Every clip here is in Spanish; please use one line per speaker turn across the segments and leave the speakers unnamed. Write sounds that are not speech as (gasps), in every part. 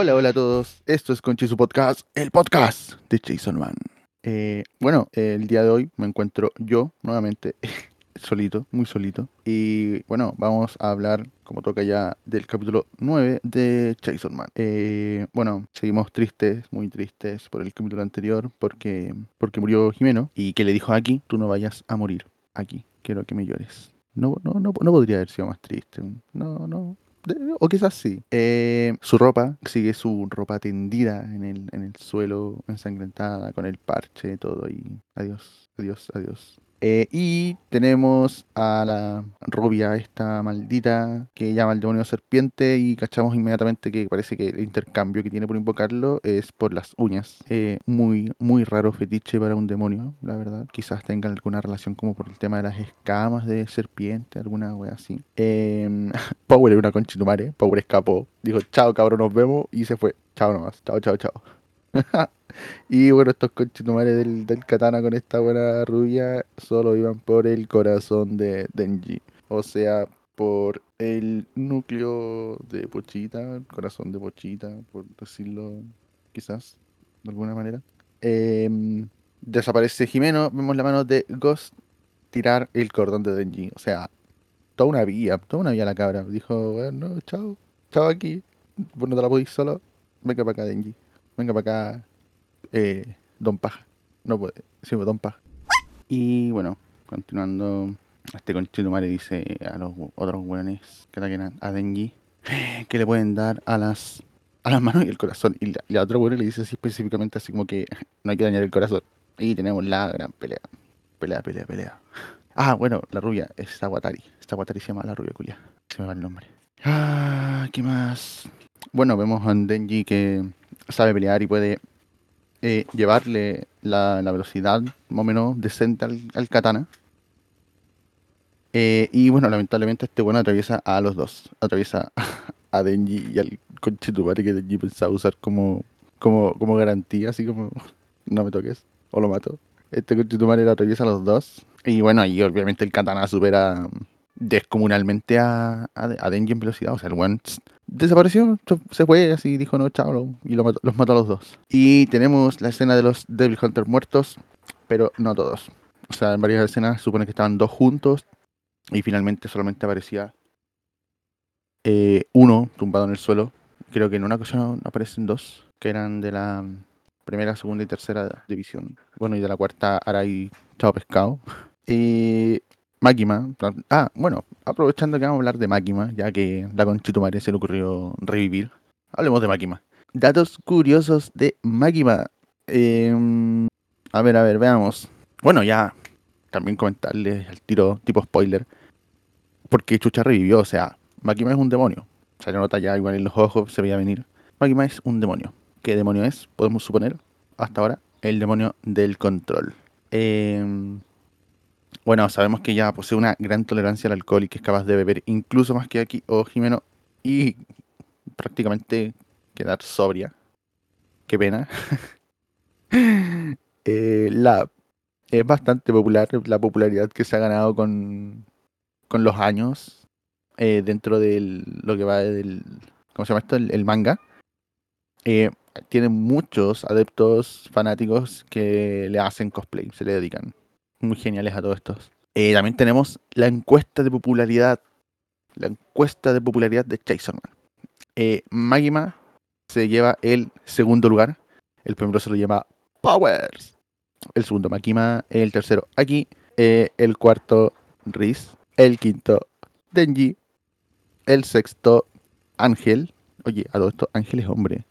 Hola, hola a todos. Esto es Conchi su podcast, el podcast de Jason Man. Eh, bueno, el día de hoy me encuentro yo nuevamente (laughs) solito, muy solito. Y bueno, vamos a hablar, como toca ya, del capítulo 9 de Jason Man. Eh, bueno, seguimos tristes, muy tristes por el capítulo anterior, porque, porque murió Jimeno y que le dijo aquí, tú no vayas a morir aquí, quiero que me llores. No, no, no, no podría haber sido más triste. No, no, o quizás sí. Eh, su ropa, sigue su ropa tendida en el, en el suelo, ensangrentada, con el parche, todo. Y adiós, adiós, adiós. Eh, y tenemos a la rubia, esta maldita, que llama al demonio serpiente y cachamos inmediatamente que parece que el intercambio que tiene por invocarlo es por las uñas. Eh, muy, muy raro fetiche para un demonio, la verdad. Quizás tengan alguna relación como por el tema de las escamas de serpiente, alguna wea así. Eh, (laughs) Power era una conchitumare, Power escapó, dijo chao cabrón, nos vemos y se fue. Chao nomás, chao, chao, chao. (laughs) y bueno, estos conchitumares del, del katana con esta buena rubia solo iban por el corazón de Denji. O sea, por el núcleo de Pochita, el corazón de Pochita, por decirlo quizás, de alguna manera. Em, desaparece Jimeno, vemos la mano de Ghost tirar el cordón de Denji. O sea, toda una vía, toda una vía la cabra. Dijo, bueno, chao, chao aquí. Vos no te la podéis solo. Venga para acá, Denji. Venga para acá, eh, Don Paja. No puede, sí, Don Paja. Y bueno, continuando, este conchito madre dice a los otros weones que ataquen a Denji (gasps) que le pueden dar a las a las manos y el corazón. Y la, otra weón le dice así específicamente así como que (laughs) no hay que dañar el corazón. Y tenemos la gran pelea. Pelea, pelea, pelea. (gasps) Ah, bueno, la rubia es Aguatari. Esta Aguatari se llama la rubia culia. Se me va el nombre. Ah, ¿qué más? Bueno, vemos a Denji que sabe pelear y puede eh, llevarle la, velocidad más o menos decente al, katana. Eh, y bueno, lamentablemente este bueno atraviesa a los dos. Atraviesa (laughs) a Denji y al conchetumare que Denji pensaba usar como, como, como garantía, así como (laughs) no me toques o lo mato. Este conchetumare lo atraviesa a los dos. Y bueno, ahí obviamente el katana supera descomunalmente a, a, Denji en velocidad. O sea, el one desapareció, se fue así, dijo no, chao, y los mató a los dos. Y tenemos la escena de los Devil Hunters muertos, pero no todos. O sea, en varias escenas supone que estaban dos juntos y finalmente solamente aparecía eh, uno tumbado en el suelo. Creo que en una ocasión aparecen dos, que eran de la primera, segunda y tercera división. Bueno, y de la cuarta, Arai Chao Pescado. Y Máquima. Ah, bueno, aprovechando que vamos a hablar de Máquima, ya que la Conchitumare se le ocurrió revivir. Hablemos de Máquima. Datos curiosos de Máquima. Em, a ver, a ver, veamos. Bueno, ya también comentarles al tiro tipo spoiler. Porque Chucha revivió, o sea, Máquima es un demonio. Se le nota ya igual en los ojos, se veía venir. Máquima es un demonio. ¿Qué demonio es? Podemos suponer, hasta ahora, el demonio del control. Eh, bueno, sabemos que ya posee una gran tolerancia al alcohol y que es capaz de beber incluso más que aquí o Jimeno y prácticamente quedar sobria. Qué pena. (laughs) Eh, la, es bastante popular la popularidad que se ha ganado con, con los años eh, dentro de lo que va del. ¿Cómo se llama esto? El, manga. Eh, tiene muchos adeptos fanáticos que le hacen cosplay, se le dedican muy geniales a todos estos. Eh, también tenemos la encuesta de popularidad. La encuesta de popularidad de Jason Man. Eh, Magima se lleva el segundo lugar. El primero se lo llama Powers. El segundo Magima. El tercero aquí. Eh, el cuarto Riz. El quinto Denji. El sexto Ángel. Oye, a todo esto Ángel es hombre.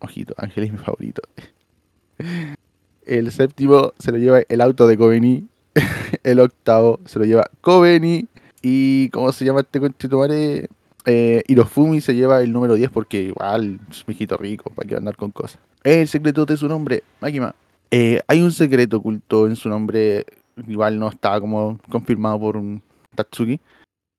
Ojito, Ángel es mi favorito. (laughs) El séptimo se lo lleva el auto de Coveni. (laughs) el octavo se lo lleva Coveni. Y ¿cómo se llama este conchetumare? Eh, Hirofumi se lleva el número 10 porque igual es un hijito rico, para que andar con cosas. El secreto de su nombre, Makima. Eh, hay un secreto oculto en su nombre, igual no está como confirmado por un Tatsuki,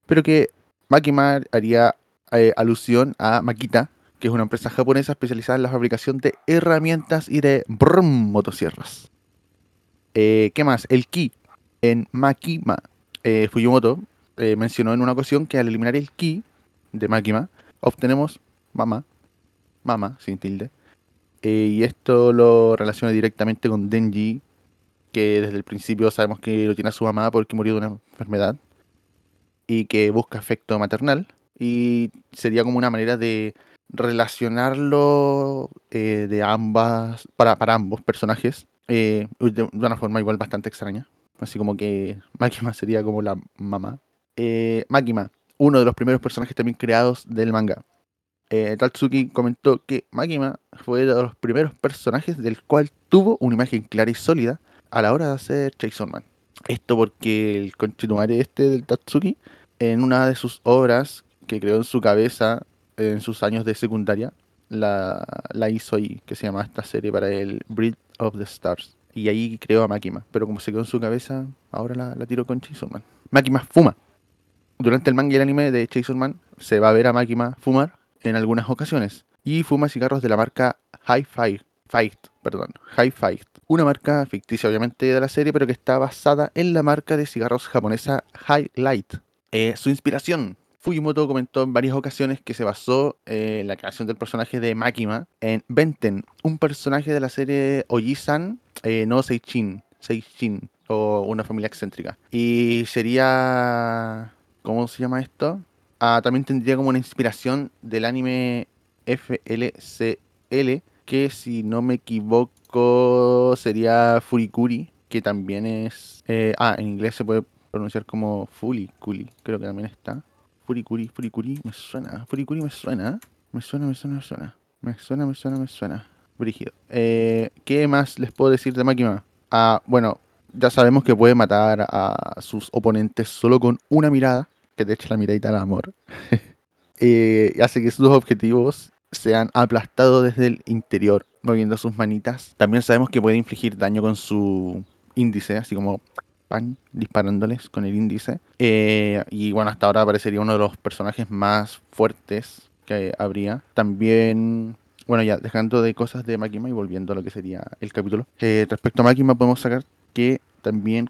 pero que Makima haría eh, alusión a Makita, que es una empresa japonesa especializada en la fabricación de herramientas y de motosierras. Eh, ¿Qué más? El ki en Makima. Eh, Fujimoto eh, mencionó en una ocasión que al eliminar el ki de Makima, obtenemos mamá Mama, sin tilde. Eh, y esto lo relaciona directamente con Denji, que desde el principio sabemos que lo tiene a su mamá porque murió de una enfermedad y que busca afecto maternal. Y sería como una manera de relacionarlo eh, de ambas, para, para ambos personajes, eh, de, una forma igual bastante extraña. Así como que Makima (laughs) sería como la mamá. Eh, Makima, uno de los primeros personajes también creados del manga. Eh, Tatsuki comentó que Makima fue uno de los primeros personajes del cual tuvo una imagen clara y sólida a la hora de hacer Chainsaw Man. Esto porque el continuare este del Tatsuki, en una de sus obras que creó en su cabeza en sus años de secundaria, la, la hizo ahí, que se llama esta serie para el Breed of the Stars. Y ahí creó a Makima, pero como se quedó en su cabeza, ahora la, la tiró con Chainsaw Man. Fuma. Durante el manga y el anime de Chainsaw Man se va a ver a Makima fumar en algunas ocasiones. Y fuma cigarros de la marca High Fire, Fight, perdón, High Fight. Una marca ficticia obviamente de la serie, pero que está basada en la marca de cigarros japonesa Highlight. Eh, su inspiración Fujimoto comentó en varias ocasiones que se basó eh, la creación del personaje de Makima en Benten, un personaje de la serie Oji-san eh, no Seichin, Seichin, o una familia excéntrica. Y sería... ¿Cómo se llama esto? Ah, también tendría como una inspiración del anime FLCL, que si no me equivoco sería Furikuri, que también es... eh, ah, en inglés se puede pronunciar como Fuliculi, creo que también está. Furikuri, Furikuri, me suena. Furikuri me suena. Me suena, me suena, me suena. Me suena, me suena, me suena. Brígido. Eh, ¿Qué más les puedo decir de Makima? Ah, bueno, ya sabemos que puede matar a sus oponentes solo con una mirada, que te echa la miradita al amor. (laughs) Eh, hace que sus objetivos sean aplastados desde el interior, moviendo sus manitas. También sabemos que puede infligir daño con su índice, así como disparándoles con el índice. Eh, y bueno, hasta ahora parecería uno de los personajes más fuertes que habría. También, bueno, ya dejando de cosas de Makima y volviendo a lo que sería el capítulo. Eh, respecto a Makima podemos sacar que también,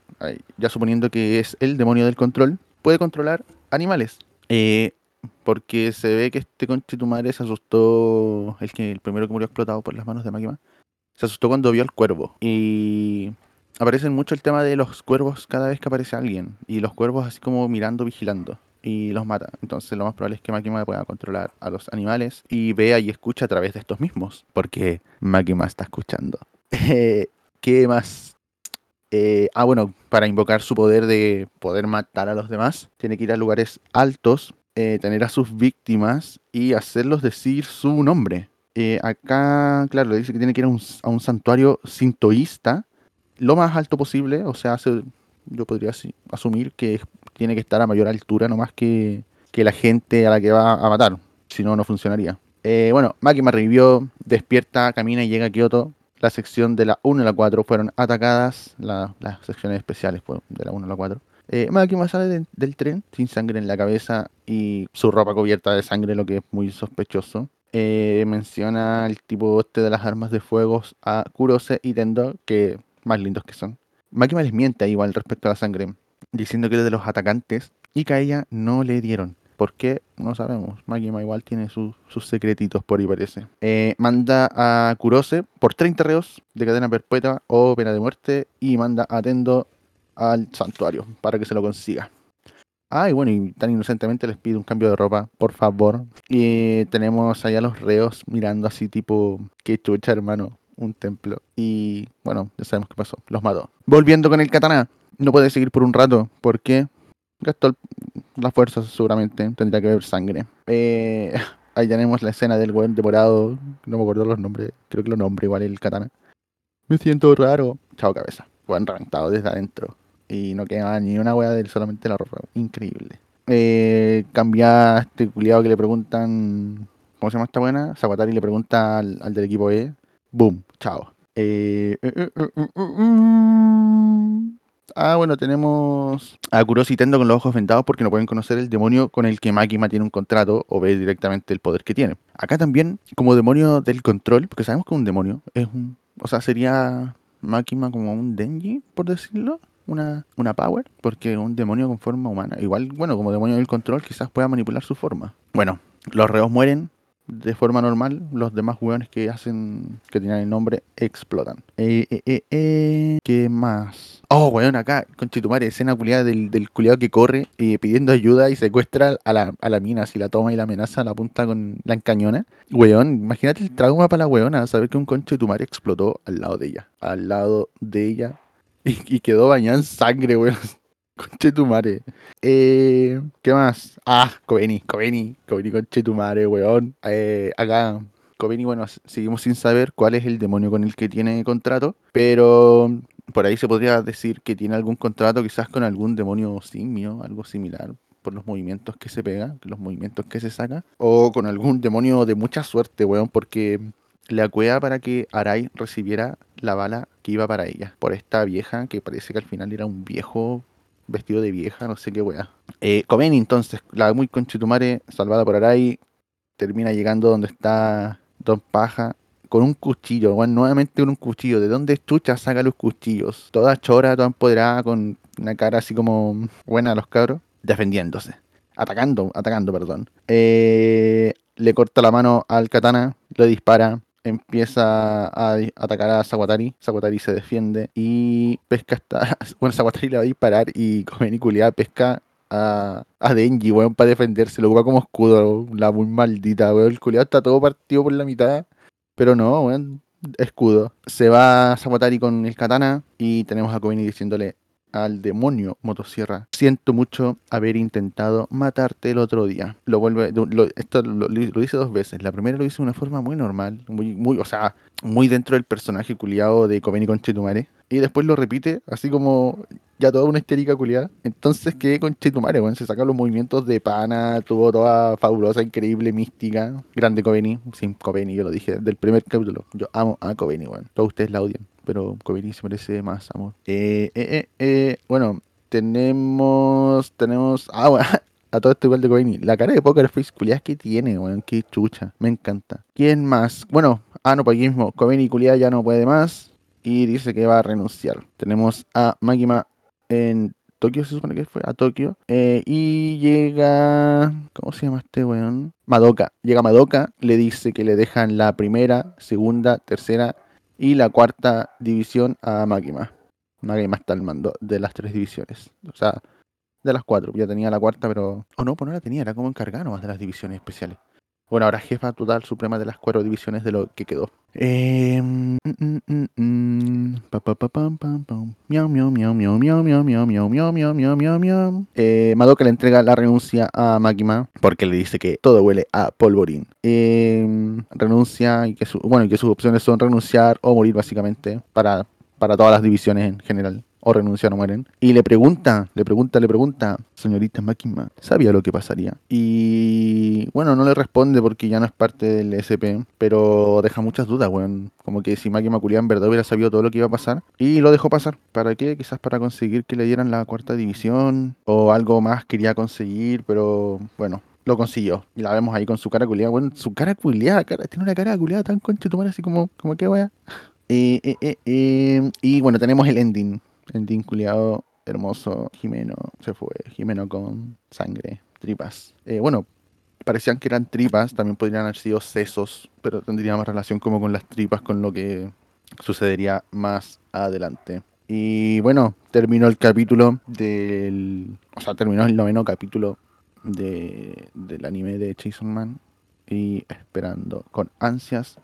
ya suponiendo que es el demonio del control, puede controlar animales. Eh, porque se ve que este conche tu madre se asustó, el que el primero que murió explotado por las manos de Makima, se asustó cuando vio al cuervo. Y aparece mucho el tema de los cuervos cada vez que aparece alguien. Y los cuervos así como mirando, vigilando. Y los mata. Entonces lo más probable es que Makima pueda controlar a los animales y vea y escucha a través de estos mismos. Porque Makima está escuchando. (laughs) ¿Qué más? Eh, ah, bueno, para invocar su poder de poder matar a los demás, tiene que ir a lugares altos, eh, tener a sus víctimas y hacerlos decir su nombre. Eh, acá, claro, le dice que tiene que ir a un, a un santuario sintoísta lo más alto posible, o sea, se- yo podría asumir que tiene que estar a mayor altura nomás que, que la gente a la que va a matar, si no, no funcionaría. Eh, bueno, Makima revivió, despierta, camina y llega a Kioto. La sección de la 1 y la 4 fueron atacadas, la- las secciones especiales de la 1 a la 4. Eh, Makima sale de- del tren sin sangre en la cabeza y su ropa cubierta de sangre, lo que es muy sospechoso. Eh, menciona el tipo este de las armas de fuego a Kurose y Tendo, que más lindos que son. Makima les miente igual respecto a la sangre, diciendo que es de los atacantes y que a ella no le dieron. ¿Por qué? No sabemos. Makima igual tiene sus- sus secretitos por ahí parece. Eh, manda a Kurose por 30 reos de cadena perpetua o pena de muerte y manda a Tendo al santuario para que se lo consiga. Ah, y bueno, y tan inocentemente les pide un cambio de ropa, por favor. Y tenemos allá los reos mirando así tipo, qué chucha hermano, un templo. Y bueno, ya sabemos qué pasó, los mató. Volviendo con el katana, no puede seguir por un rato, porque gastó las fuerzas seguramente, tendría que haber sangre. Eh, (laughs) ahí tenemos la escena del buen devorado, no me acuerdo los nombres, creo que lo nombre igual el katana. Me siento raro. Chao cabeza. Buen reventado desde adentro. Y no queda ni una wea de él, solamente la ropa. Increíble. Eh, cambia este culiado que le preguntan. ¿Cómo se llama esta buena? Saguatari le pregunta al del equipo E. Boom. Chao. Eh, eh, eh. Ah, bueno, tenemos a Kuroshi y Tendo con los ojos vendados porque no pueden conocer el demonio con el que Makima tiene un contrato o ve directamente el poder que tiene. Acá también, como demonio del control, porque sabemos que un demonio es un. O sea, sería Makima como un Denji, por decirlo. Una, una power, porque un demonio con forma humana. Igual, bueno, como demonio del control, quizás pueda manipular su forma. Bueno, los reos mueren de forma normal, los demás hueones que hacen, que tienen el nombre, explotan. Eh, eh, eh, eh, ¿Qué más? Oh, weón, acá, con Chitumare, escena culiada del, culiado que corre eh, pidiendo ayuda y secuestra a la, a la mina, si la toma y la amenaza, la apunta con la encañona. Weón, imagínate el trauma para la weona, saber que un conche de tu madre explotó al lado de ella, al lado de ella, y, y quedó bañada en sangre, weón. Conche tu madre. Eh, ¿Qué más? Ah, Coveni, Coveni, Coveni, conche tu madre, weón. Eh, acá, Coveni, bueno, seguimos sin saber cuál es el demonio con el que tiene contrato, pero por ahí se podría decir que tiene algún contrato quizás con algún demonio simio, algo similar, por los movimientos que se pega, los movimientos que se saca, o con algún demonio de mucha suerte, weón, porque le acuea para que Arai recibiera la bala que iba para ella, por esta vieja que parece que al final era un viejo vestido de vieja, no sé qué weá. Eh, Comeni, entonces, la muy conchetumare, salvada por Arai, termina llegando donde está Don Paja con un cuchillo, nuevamente con un cuchillo. ¿De dónde chucha saca los cuchillos? Toda chora, toda empoderada, con una cara así como buena a los cabros, defendiéndose. Atacando, atacando, perdón. Eh, le corta la mano al katana, le dispara, empieza a atacar a Sawatari. Sawatari se defiende y pesca hasta. (laughs) Bueno, Sawatari le va a disparar y Komeni culiada pesca a, a Denji, weón, para defenderse. Lo ocupa como escudo, la muy maldita, weón. El culiado está todo partido por la mitad. Pero no, weón, escudo. Se va Sawatari con el katana y tenemos a Komeni diciéndole al demonio motosierra. Siento mucho haber intentado matarte el otro día. Lo vuelve, lo- esto lo, dice dos veces. La primera lo dice de una forma muy normal, muy, muy, o sea, muy dentro del personaje culiado de Komeni Conchetumare. Y después lo repite, así como ya toda una histérica culiada. Entonces, ¿qué Conchetumare? Bueno, se saca los movimientos de pana, tuvo toda fabulosa, increíble, mística. Grande Komeni, sin Komeni, yo lo dije del primer capítulo. Yo amo a Komeni, bueno. Todos ustedes la odian, pero Komeni se merece más amor. Eh, eh, eh, eh, bueno, tenemos, tenemos, ah, bueno, (laughs) a todo esto igual de Komeni. La cara de Poker Face culiada que tiene, weón, qué chucha, me encanta. ¿Quién más? Bueno, ah, no, pues aquí mismo, Komeni culiada ya no puede más y dice que va a renunciar. Tenemos a Magima en Tokio, se supone que fue a Tokio. eh, y llega. ¿Cómo se llama este weón? Madoka. Llega Madoka, le dice que le dejan la primera, segunda, tercera y la cuarta división a Magima. Magima está al mando de las tres divisiones. O sea, de las cuatro. Ya tenía la cuarta, pero. O no, pues no la tenía, era como encargado nomás de las divisiones especiales. Bueno, ahora jefa total suprema de las cuatro divisiones de lo que quedó. Madoka le entrega la renuncia a Makima porque le dice que todo huele a polvorín. Renuncia y que, su, bueno, y que sus opciones son renunciar o morir básicamente para, para todas las divisiones en general. O renuncian o mueren. Y le pregunta, le pregunta, le pregunta, señorita Makima, ¿sabía lo que pasaría? Y bueno, no le responde porque ya no es parte del SP, pero deja muchas dudas, weón. Como que si Makima Culiá en verdad hubiera sabido todo lo que iba a pasar. Y lo dejó pasar. ¿Para qué? Quizás para conseguir que le dieran la cuarta división. O algo más quería conseguir, pero bueno, lo consiguió. Y la vemos ahí con su cara culiada. Bueno, su cara culiada, cara, tiene una cara culiada tan concha tu así como, como que eh, eh, eh, y bueno, tenemos el ending. Ending culiado, hermoso. Jimeno se fue. Jimeno con sangre, tripas. Eh, bueno, parecían que eran tripas, también podrían haber sido sesos, pero tendría más relación como con las tripas, con lo que sucedería más adelante. Y bueno, terminó el capítulo del. O sea, terminó el noveno capítulo de, del anime de Jason Man. Y esperando con ansias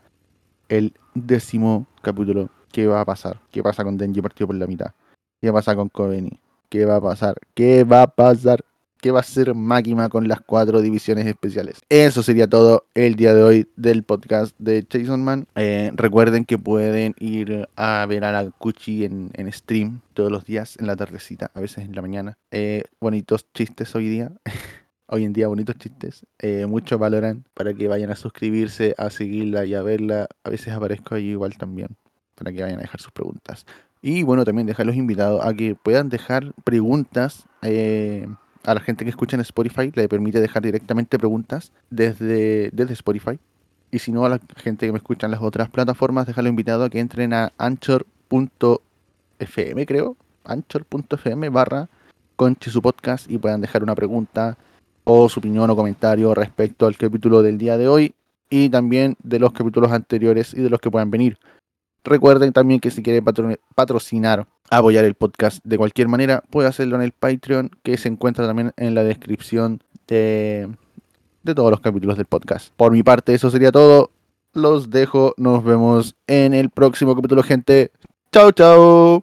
el décimo capítulo. ¿Qué va a pasar? ¿Qué pasa con Denji partido por la mitad? ¿Qué pasa con Kobeni? ¿Qué va a pasar? ¿Qué va a pasar? ¿Qué va a hacer Máquina con las cuatro divisiones especiales? Eso sería todo el día de hoy del podcast de Jason Man. Eh, recuerden que pueden ir a ver a la en, en stream todos los días en la tardecita, a veces en la mañana. Eh, bonitos chistes hoy día. (laughs) Hoy en día bonitos chistes. Eh, muchos valoran para que vayan a suscribirse, a seguirla y a verla. A veces aparezco ahí igual también para que vayan a dejar sus preguntas. Y bueno, también dejarlos invitados a que puedan dejar preguntas eh, a la gente que escucha en Spotify. Le permite dejar directamente preguntas desde, desde Spotify. Y si no, a la gente que me escucha en las otras plataformas, dejarlo invitado a que entren a anchor.fm, creo. Anchor.fm barra conche su podcast y puedan dejar una pregunta o su opinión o comentario respecto al capítulo del día de hoy y también de los capítulos anteriores y de los que puedan venir. Recuerden también que si quieren patrocinar, apoyar el podcast de cualquier manera, puede hacerlo en el Patreon, que se encuentra también en la descripción de, todos los capítulos del podcast. Por mi parte, eso sería todo. Los dejo. Nos vemos en el próximo capítulo, gente. Chao, chao.